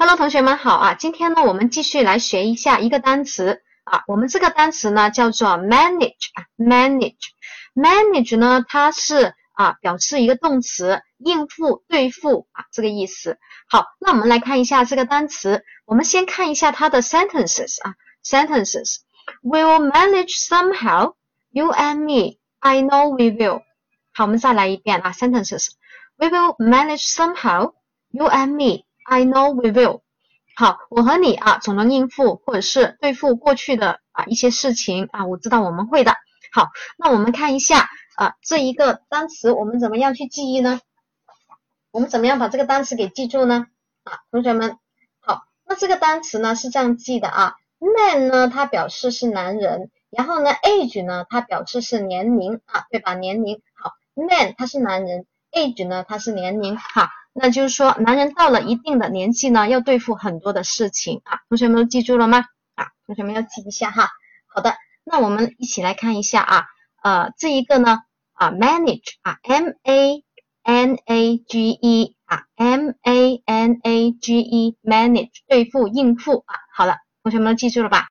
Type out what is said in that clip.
Hello，同学们好啊！今天呢，我们继续来学一下一个单词啊。我们这个单词呢叫做 manage 啊，manage，manage 呢它是啊表示一个动词，应付、对付啊这个意思。好，那我们来看一下这个单词。我们先看一下它的 sentences 啊，sentences。We will manage somehow, you and me. I know we will。好，我们再来一遍啊，sentences。We will manage somehow, you and me. I know we will。好，我和你啊，总能应付或者是对付过去的啊一些事情啊，我知道我们会的。好，那我们看一下啊，这一个单词我们怎么样去记忆呢？我们怎么样把这个单词给记住呢？啊，同学们，好，那这个单词呢是这样记的啊，man 呢它表示是男人，然后呢 age 呢它表示是年龄啊，对吧？年龄，好，man 他是男人，age 呢它是年龄，好。那就是说，男人到了一定的年纪呢，要对付很多的事情啊。同学们都记住了吗？啊，同学们要记一下哈。好的，那我们一起来看一下啊，呃，这一个呢啊，manage 啊，m a n a g e 啊，m a n a g e，manage 对付应付啊。好了，同学们都记住了吧？